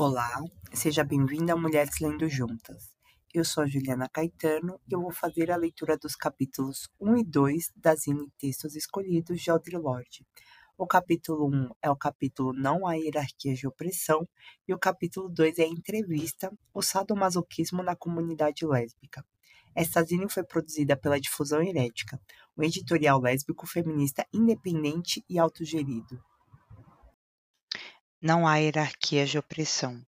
Olá, seja bem-vinda a Mulheres Lendo Juntas. Eu sou a Juliana Caetano e eu vou fazer a leitura dos capítulos 1 e 2 da Zine Textos Escolhidos de Audre Lorde. O capítulo 1 é o capítulo Não há hierarquia de opressão e o capítulo 2 é a entrevista O sadomasoquismo na comunidade lésbica. Esta zine foi produzida pela Difusão Herética, um editorial lésbico feminista independente e autogerido. Não há hierarquias de opressão.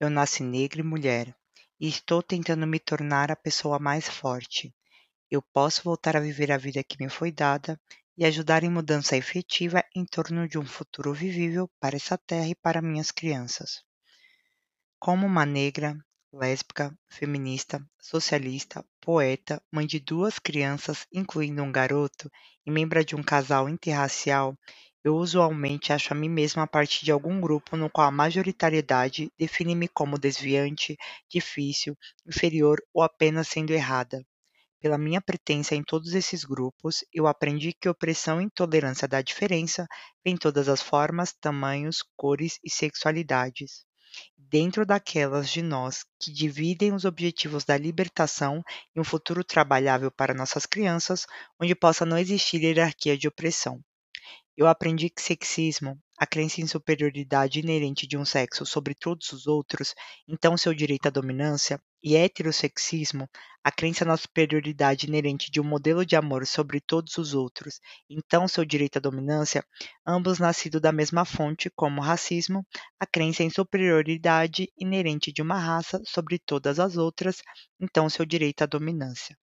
Eu nasci negra e mulher, e estou tentando me tornar a pessoa mais forte. Eu posso voltar a viver a vida que me foi dada e ajudar em mudança efetiva em torno de um futuro vivível para essa terra e para minhas crianças. Como uma negra, lésbica, feminista, socialista, poeta, mãe de duas crianças, incluindo um garoto, e membro de um casal interracial, eu usualmente acho a mim mesma a partir de algum grupo no qual a majoritariedade define-me como desviante, difícil, inferior ou apenas sendo errada. Pela minha pertença em todos esses grupos, eu aprendi que opressão e intolerância da diferença vem todas as formas, tamanhos, cores e sexualidades. Dentro daquelas de nós que dividem os objetivos da libertação e um futuro trabalhável para nossas crianças, onde possa não existir hierarquia de opressão. Eu aprendi que sexismo, a crença em superioridade inerente de um sexo sobre todos os outros, então seu direito à dominância, e heterossexismo, a crença na superioridade inerente de um modelo de amor sobre todos os outros, então seu direito à dominância, ambos nascidos da mesma fonte, como racismo, a crença em superioridade inerente de uma raça sobre todas as outras, então seu direito à dominância.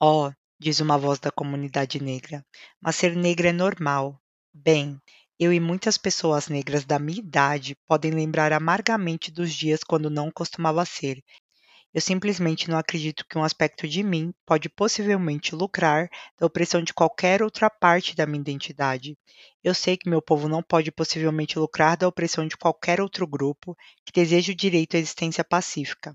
Oh, diz uma voz da comunidade negra. Mas ser negra é normal. Bem, eu e muitas pessoas negras da minha idade podem lembrar amargamente dos dias quando não costumava ser. Eu simplesmente não acredito que um aspecto de mim pode possivelmente lucrar da opressão de qualquer outra parte da minha identidade. Eu sei que meu povo não pode possivelmente lucrar da opressão de qualquer outro grupo que deseja o direito à existência pacífica.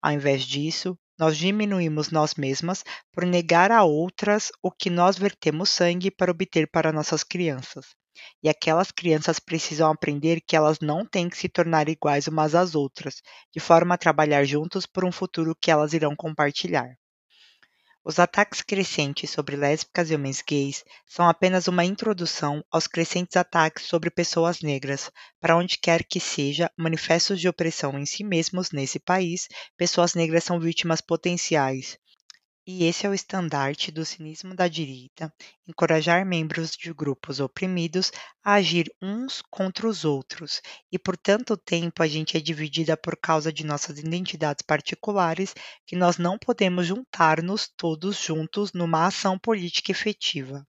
Ao invés disso, nós diminuímos nós mesmas por negar a outras o que nós vertemos sangue para obter para nossas crianças. E aquelas crianças precisam aprender que elas não têm que se tornar iguais umas às outras, de forma a trabalhar juntos por um futuro que elas irão compartilhar. Os ataques crescentes sobre lésbicas e homens gays são apenas uma introdução aos crescentes ataques sobre pessoas negras, para onde quer que seja manifestos de opressão em si mesmos nesse país, pessoas negras são vítimas potenciais, e esse é o estandarte do cinismo da direita, encorajar membros de grupos oprimidos a agir uns contra os outros, e por tanto tempo a gente é dividida por causa de nossas identidades particulares que nós não podemos juntar-nos todos juntos numa ação política efetiva.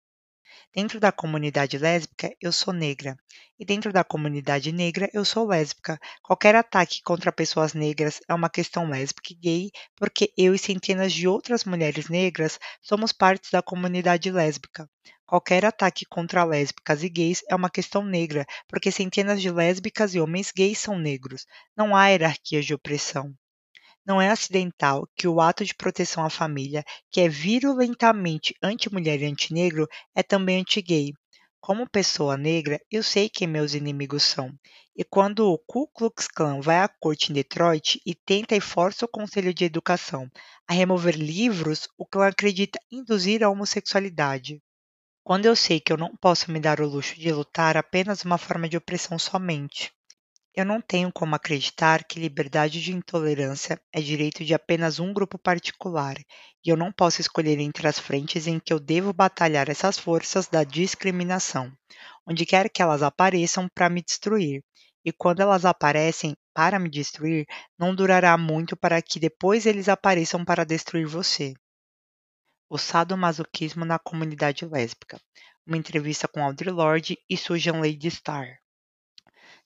Dentro da comunidade lésbica, eu sou negra. E dentro da comunidade negra, eu sou lésbica. Qualquer ataque contra pessoas negras é uma questão lésbica e gay, porque eu e centenas de outras mulheres negras somos partes da comunidade lésbica. Qualquer ataque contra lésbicas e gays é uma questão negra, porque centenas de lésbicas e homens gays são negros. Não há hierarquias de opressão. Não é acidental que o ato de proteção à família, que é virulentamente anti-mulher e anti-negro, é também anti-gay. Como pessoa negra, eu sei quem meus inimigos são. E quando o Ku Klux Klan vai à corte em Detroit e tenta e força o Conselho de Educação a remover livros, o clã acredita induzir a homossexualidade. Quando eu sei que eu não posso me dar o luxo de lutar apenas uma forma de opressão somente. Eu não tenho como acreditar que liberdade de intolerância é direito de apenas um grupo particular, e eu não posso escolher entre as frentes em que eu devo batalhar essas forças da discriminação, onde quer que elas apareçam para me destruir. E quando elas aparecem para me destruir, não durará muito para que depois eles apareçam para destruir você. O sadomasoquismo na comunidade lésbica. Uma entrevista com Audre Lorde e Susan Lady Starr.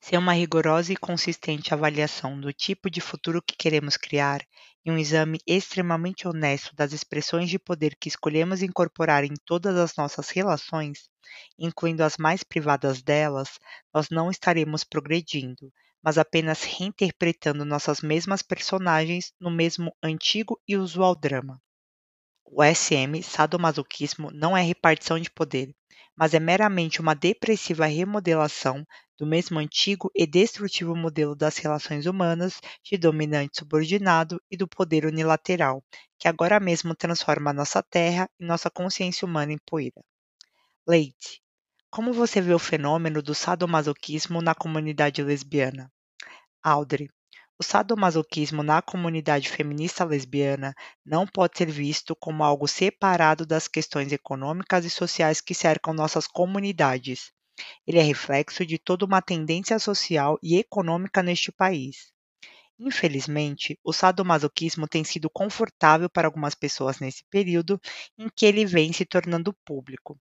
Sem uma rigorosa e consistente avaliação do tipo de futuro que queremos criar e um exame extremamente honesto das expressões de poder que escolhemos incorporar em todas as nossas relações, incluindo as mais privadas delas, nós não estaremos progredindo, mas apenas reinterpretando nossas mesmas personagens no mesmo antigo e usual drama. O SM, sadomasoquismo, não é repartição de poder, mas é meramente uma depressiva remodelação do mesmo antigo e destrutivo modelo das relações humanas de dominante subordinado e do poder unilateral, que agora mesmo transforma nossa terra e nossa consciência humana em poeira. Leite. Como você vê o fenômeno do sadomasoquismo na comunidade lesbiana? Audrey. O sadomasoquismo na comunidade feminista lesbiana não pode ser visto como algo separado das questões econômicas e sociais que cercam nossas comunidades. Ele é reflexo de toda uma tendência social e econômica neste país. Infelizmente, o sadomasoquismo tem sido confortável para algumas pessoas nesse período em que ele vem se tornando público.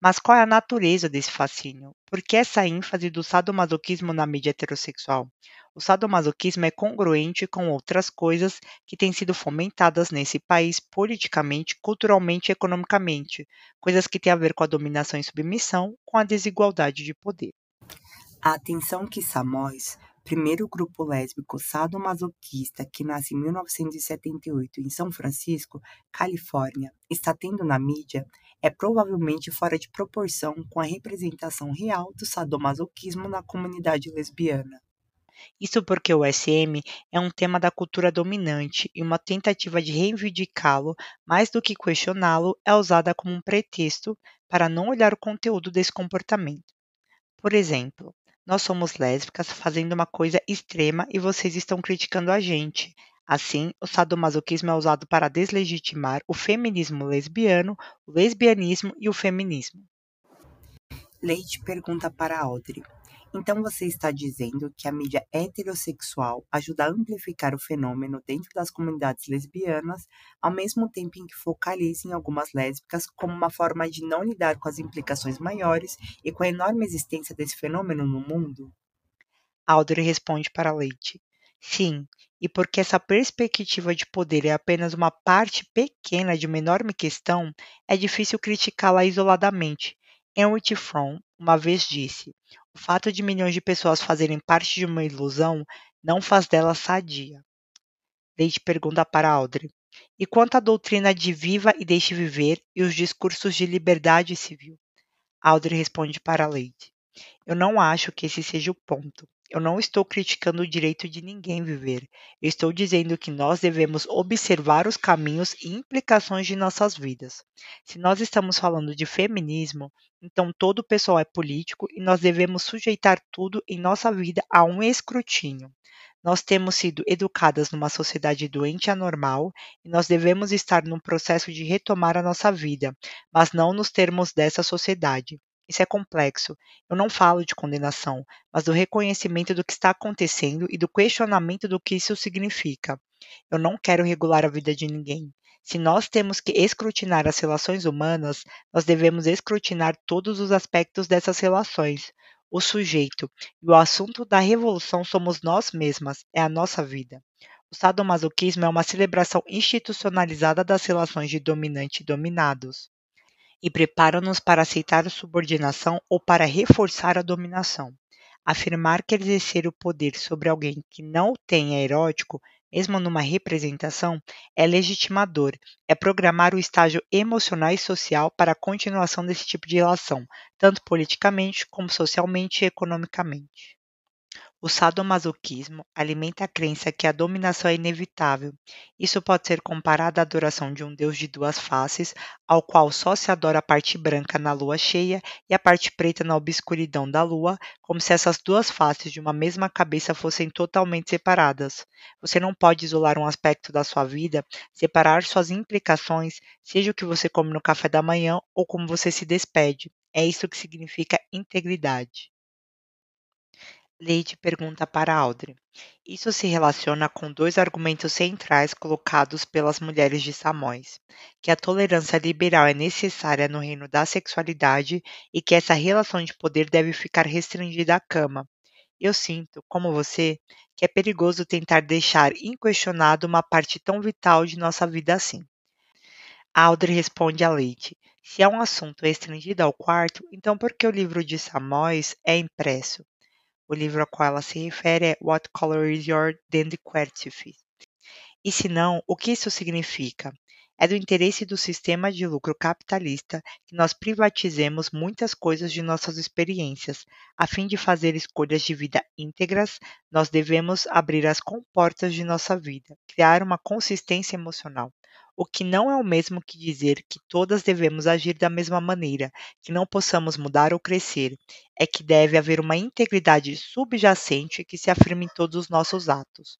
Mas qual é a natureza desse fascínio? Por que essa ênfase do sadomasoquismo na mídia heterossexual? O sadomasoquismo é congruente com outras coisas que têm sido fomentadas nesse país politicamente, culturalmente e economicamente, coisas que têm a ver com a dominação e submissão, com a desigualdade de poder. A atenção que Samóis, primeiro grupo lésbico sadomasoquista que nasce em 1978 em São Francisco, Califórnia, está tendo na mídia é provavelmente fora de proporção com a representação real do sadomasoquismo na comunidade lesbiana. Isso porque o SM é um tema da cultura dominante e uma tentativa de reivindicá-lo, mais do que questioná-lo, é usada como um pretexto para não olhar o conteúdo desse comportamento. Por exemplo, nós somos lésbicas fazendo uma coisa extrema e vocês estão criticando a gente. Assim, o sadomasoquismo é usado para deslegitimar o feminismo lesbiano, o lesbianismo e o feminismo. Leite pergunta para Audrey: Então você está dizendo que a mídia heterossexual ajuda a amplificar o fenômeno dentro das comunidades lesbianas, ao mesmo tempo em que focaliza em algumas lésbicas como uma forma de não lidar com as implicações maiores e com a enorme existência desse fenômeno no mundo? Audrey responde para Leite: Sim, e porque essa perspectiva de poder é apenas uma parte pequena de uma enorme questão, é difícil criticá-la isoladamente. Henry Fromm uma vez disse: o fato de milhões de pessoas fazerem parte de uma ilusão não faz dela sadia. Leite pergunta para Audrey: e quanto à doutrina de viva e deixe viver e os discursos de liberdade civil? Audrey responde para Leite: eu não acho que esse seja o ponto. Eu não estou criticando o direito de ninguém viver. Eu estou dizendo que nós devemos observar os caminhos e implicações de nossas vidas. Se nós estamos falando de feminismo, então todo o pessoal é político e nós devemos sujeitar tudo em nossa vida a um escrutínio. Nós temos sido educadas numa sociedade doente e anormal e nós devemos estar num processo de retomar a nossa vida, mas não nos termos dessa sociedade. Isso é complexo. Eu não falo de condenação, mas do reconhecimento do que está acontecendo e do questionamento do que isso significa. Eu não quero regular a vida de ninguém. Se nós temos que escrutinar as relações humanas, nós devemos escrutinar todos os aspectos dessas relações. O sujeito e o assunto da revolução somos nós mesmas, é a nossa vida. O sadomasoquismo é uma celebração institucionalizada das relações de dominante e dominados e preparam-nos para aceitar a subordinação ou para reforçar a dominação. Afirmar que exercer o poder sobre alguém que não o tem é erótico, mesmo numa representação, é legitimador, é programar o estágio emocional e social para a continuação desse tipo de relação, tanto politicamente como socialmente e economicamente. O sadomasoquismo alimenta a crença que a dominação é inevitável. Isso pode ser comparado à adoração de um deus de duas faces, ao qual só se adora a parte branca na lua cheia e a parte preta na obscuridão da lua, como se essas duas faces de uma mesma cabeça fossem totalmente separadas. Você não pode isolar um aspecto da sua vida, separar suas implicações, seja o que você come no café da manhã ou como você se despede. É isso que significa integridade. Leite pergunta para Audrey. Isso se relaciona com dois argumentos centrais colocados pelas mulheres de Samóis: que a tolerância liberal é necessária no reino da sexualidade e que essa relação de poder deve ficar restringida à cama. Eu sinto, como você, que é perigoso tentar deixar inquestionado uma parte tão vital de nossa vida assim. Audrey responde a Leite: se é um assunto restringido ao quarto, então por que o livro de Samóis é impresso? O livro a qual ela se refere é What Color is Your Dandquertif? E se não, o que isso significa? É do interesse do sistema de lucro capitalista que nós privatizemos muitas coisas de nossas experiências. A fim de fazer escolhas de vida íntegras, nós devemos abrir as comportas de nossa vida, criar uma consistência emocional. O que não é o mesmo que dizer que todas devemos agir da mesma maneira, que não possamos mudar ou crescer. É que deve haver uma integridade subjacente que se afirme em todos os nossos atos.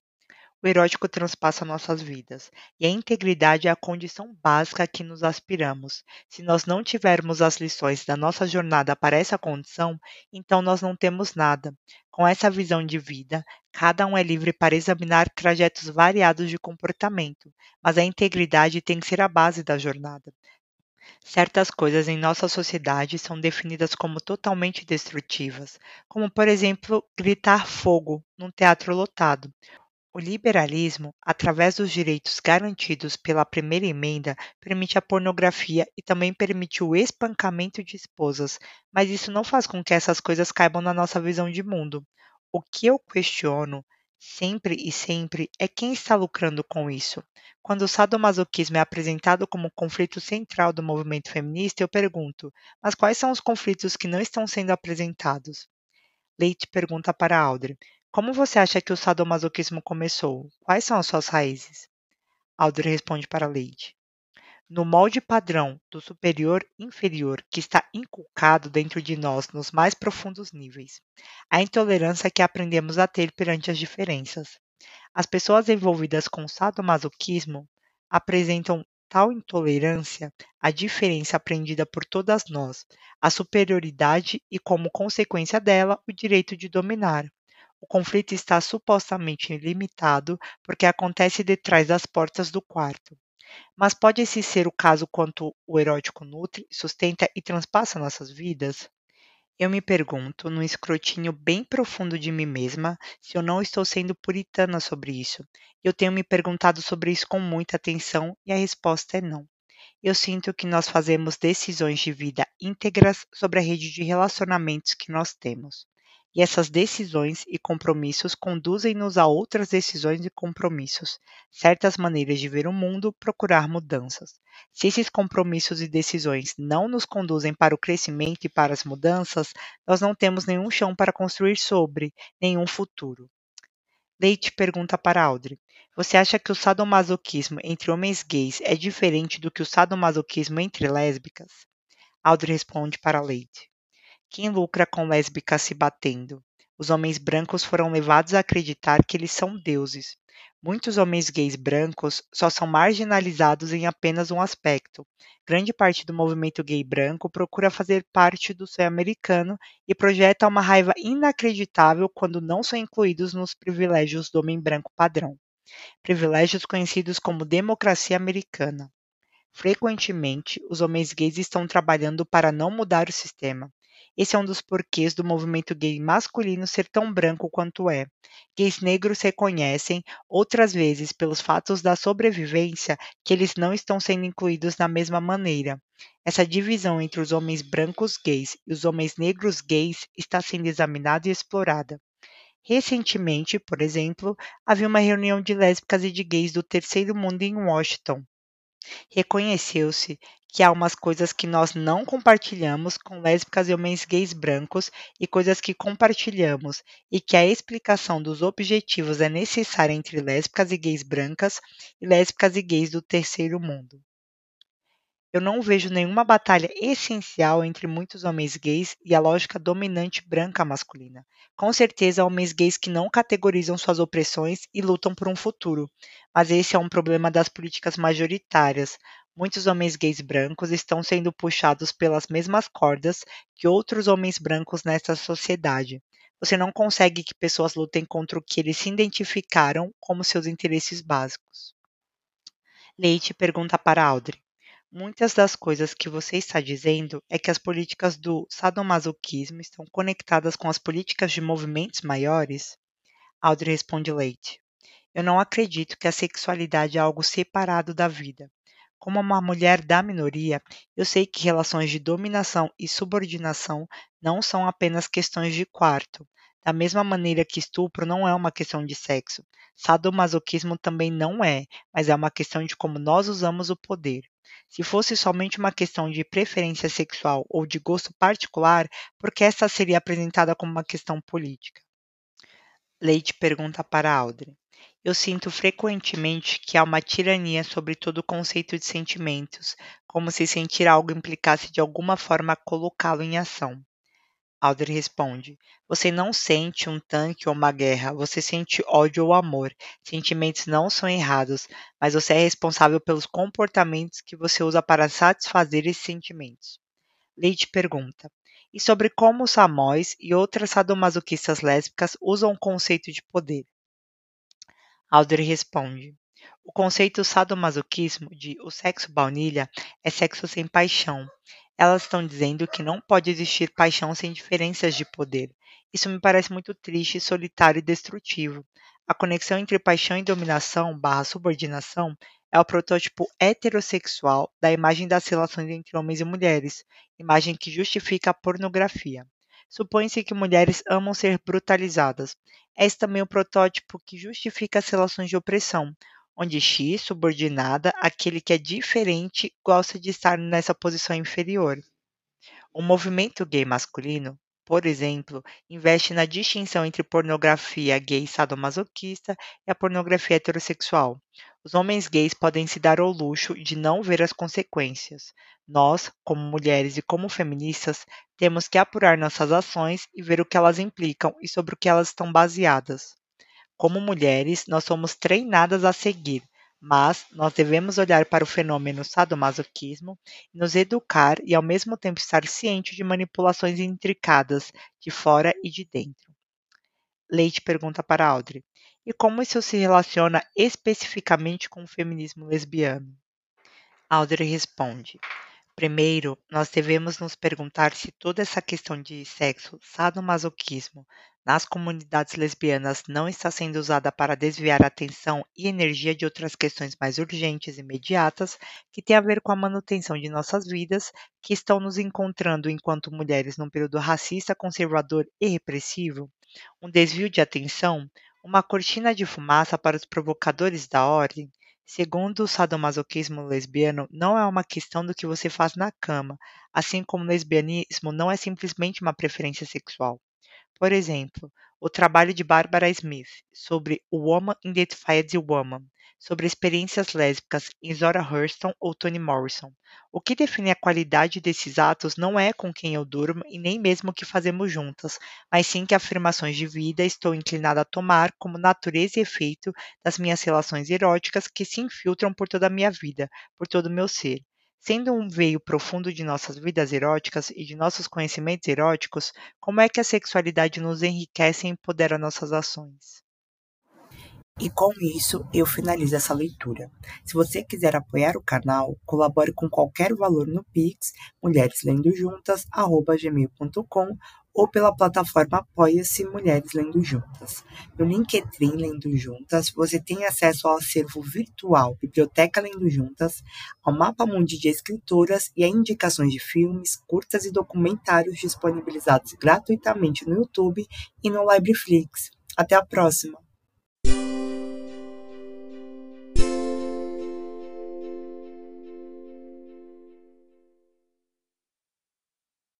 O erótico transpassa nossas vidas, e a integridade é a condição básica a que nos aspiramos. Se nós não tivermos as lições da nossa jornada para essa condição, então nós não temos nada. Com essa visão de vida, cada um é livre para examinar trajetos variados de comportamento, mas a integridade tem que ser a base da jornada. Certas coisas em nossa sociedade são definidas como totalmente destrutivas, como, por exemplo, gritar fogo num teatro lotado, o liberalismo, através dos direitos garantidos pela Primeira Emenda, permite a pornografia e também permite o espancamento de esposas, mas isso não faz com que essas coisas caibam na nossa visão de mundo. O que eu questiono sempre e sempre é quem está lucrando com isso. Quando o sadomasoquismo é apresentado como conflito central do movimento feminista, eu pergunto: mas quais são os conflitos que não estão sendo apresentados? Leite pergunta para Audrey: como você acha que o sadomasoquismo começou? Quais são as suas raízes? Audrey responde para Lady. No molde padrão do superior inferior que está inculcado dentro de nós nos mais profundos níveis. A intolerância que aprendemos a ter perante as diferenças. As pessoas envolvidas com sadomasoquismo apresentam tal intolerância à diferença aprendida por todas nós, a superioridade e, como consequência dela, o direito de dominar, o conflito está supostamente limitado porque acontece detrás das portas do quarto. Mas pode esse ser o caso quanto o erótico nutre, sustenta e transpassa nossas vidas? Eu me pergunto, num escrutínio bem profundo de mim mesma, se eu não estou sendo puritana sobre isso. Eu tenho me perguntado sobre isso com muita atenção e a resposta é não. Eu sinto que nós fazemos decisões de vida íntegras sobre a rede de relacionamentos que nós temos e essas decisões e compromissos conduzem-nos a outras decisões e compromissos, certas maneiras de ver o mundo, procurar mudanças. Se esses compromissos e decisões não nos conduzem para o crescimento e para as mudanças, nós não temos nenhum chão para construir sobre, nenhum futuro. Leite pergunta para Audrey: Você acha que o sadomasoquismo entre homens gays é diferente do que o sadomasoquismo entre lésbicas? Audrey responde para Leite: quem lucra com lésbicas se batendo? Os homens brancos foram levados a acreditar que eles são deuses. Muitos homens gays brancos só são marginalizados em apenas um aspecto. Grande parte do movimento gay branco procura fazer parte do sonho americano e projeta uma raiva inacreditável quando não são incluídos nos privilégios do homem branco padrão. Privilégios conhecidos como democracia americana. Frequentemente, os homens gays estão trabalhando para não mudar o sistema. Esse é um dos porquês do movimento gay masculino ser tão branco quanto é. Gays negros reconhecem, outras vezes pelos fatos da sobrevivência, que eles não estão sendo incluídos da mesma maneira. Essa divisão entre os homens brancos gays e os homens negros gays está sendo examinada e explorada. Recentemente, por exemplo, havia uma reunião de lésbicas e de gays do terceiro mundo em Washington. Reconheceu-se que há umas coisas que nós não compartilhamos com lésbicas e homens gays brancos e coisas que compartilhamos, e que a explicação dos objetivos é necessária entre lésbicas e gays brancas e lésbicas e gays do terceiro mundo. Eu não vejo nenhuma batalha essencial entre muitos homens gays e a lógica dominante branca masculina. Com certeza, homens gays que não categorizam suas opressões e lutam por um futuro, mas esse é um problema das políticas majoritárias, Muitos homens gays brancos estão sendo puxados pelas mesmas cordas que outros homens brancos nessa sociedade. Você não consegue que pessoas lutem contra o que eles se identificaram como seus interesses básicos. Leite pergunta para Audrey: Muitas das coisas que você está dizendo é que as políticas do sadomasoquismo estão conectadas com as políticas de movimentos maiores? Audrey responde Leite: Eu não acredito que a sexualidade é algo separado da vida. Como uma mulher da minoria, eu sei que relações de dominação e subordinação não são apenas questões de quarto. Da mesma maneira que estupro não é uma questão de sexo, sadomasoquismo também não é, mas é uma questão de como nós usamos o poder. Se fosse somente uma questão de preferência sexual ou de gosto particular, por que essa seria apresentada como uma questão política? Leite pergunta para Audrey. Eu sinto frequentemente que há uma tirania sobre todo o conceito de sentimentos, como se sentir algo implicasse de alguma forma colocá-lo em ação. Audrey responde: Você não sente um tanque ou uma guerra, você sente ódio ou amor. Sentimentos não são errados, mas você é responsável pelos comportamentos que você usa para satisfazer esses sentimentos. Leite pergunta: E sobre como os samóis e outras sadomasoquistas lésbicas usam o conceito de poder? Audrey responde: O conceito sadomasoquismo de o sexo baunilha é sexo sem paixão. Elas estão dizendo que não pode existir paixão sem diferenças de poder. Isso me parece muito triste, solitário e destrutivo. A conexão entre paixão e dominação barra subordinação é o protótipo heterossexual da imagem das relações entre homens e mulheres, imagem que justifica a pornografia. Supõe-se que mulheres amam ser brutalizadas. É também o protótipo que justifica as relações de opressão, onde X, subordinada, aquele que é diferente, gosta de estar nessa posição inferior. O movimento gay masculino, por exemplo, investe na distinção entre pornografia gay sadomasoquista e a pornografia heterossexual. Os homens gays podem se dar ao luxo de não ver as consequências. Nós, como mulheres e como feministas, temos que apurar nossas ações e ver o que elas implicam e sobre o que elas estão baseadas. Como mulheres, nós somos treinadas a seguir, mas nós devemos olhar para o fenômeno sadomasoquismo nos educar e ao mesmo tempo estar ciente de manipulações intricadas de fora e de dentro. Leite pergunta para Audrey: e como isso se relaciona especificamente com o feminismo lesbiano? Audrey responde: Primeiro, nós devemos nos perguntar se toda essa questão de sexo, sadomasoquismo, nas comunidades lesbianas não está sendo usada para desviar a atenção e energia de outras questões mais urgentes e imediatas que têm a ver com a manutenção de nossas vidas, que estão nos encontrando enquanto mulheres num período racista, conservador e repressivo, um desvio de atenção, uma cortina de fumaça para os provocadores da ordem, Segundo o sadomasoquismo lesbiano, não é uma questão do que você faz na cama, assim como o lesbianismo não é simplesmente uma preferência sexual. Por exemplo, o trabalho de Barbara Smith sobre o Woman Identified Woman, sobre experiências lésbicas em Zora Hurston ou Toni Morrison. O que define a qualidade desses atos não é com quem eu durmo e nem mesmo o que fazemos juntas, mas sim que afirmações de vida estou inclinada a tomar como natureza e efeito das minhas relações eróticas que se infiltram por toda a minha vida, por todo o meu ser. Sendo um veio profundo de nossas vidas eróticas e de nossos conhecimentos eróticos, como é que a sexualidade nos enriquece e empodera nossas ações? E com isso eu finalizo essa leitura. Se você quiser apoiar o canal, colabore com qualquer valor no Pix, mulhereslendojuntas@gmail.com ou pela plataforma Apoia-se Mulheres Lendo Juntas. No LinkedIn Lendo Juntas, você tem acesso ao acervo virtual Biblioteca Lendo Juntas, ao mapa mundi de escritoras e a indicações de filmes, curtas e documentários disponibilizados gratuitamente no YouTube e no Libreflix. Até a próxima!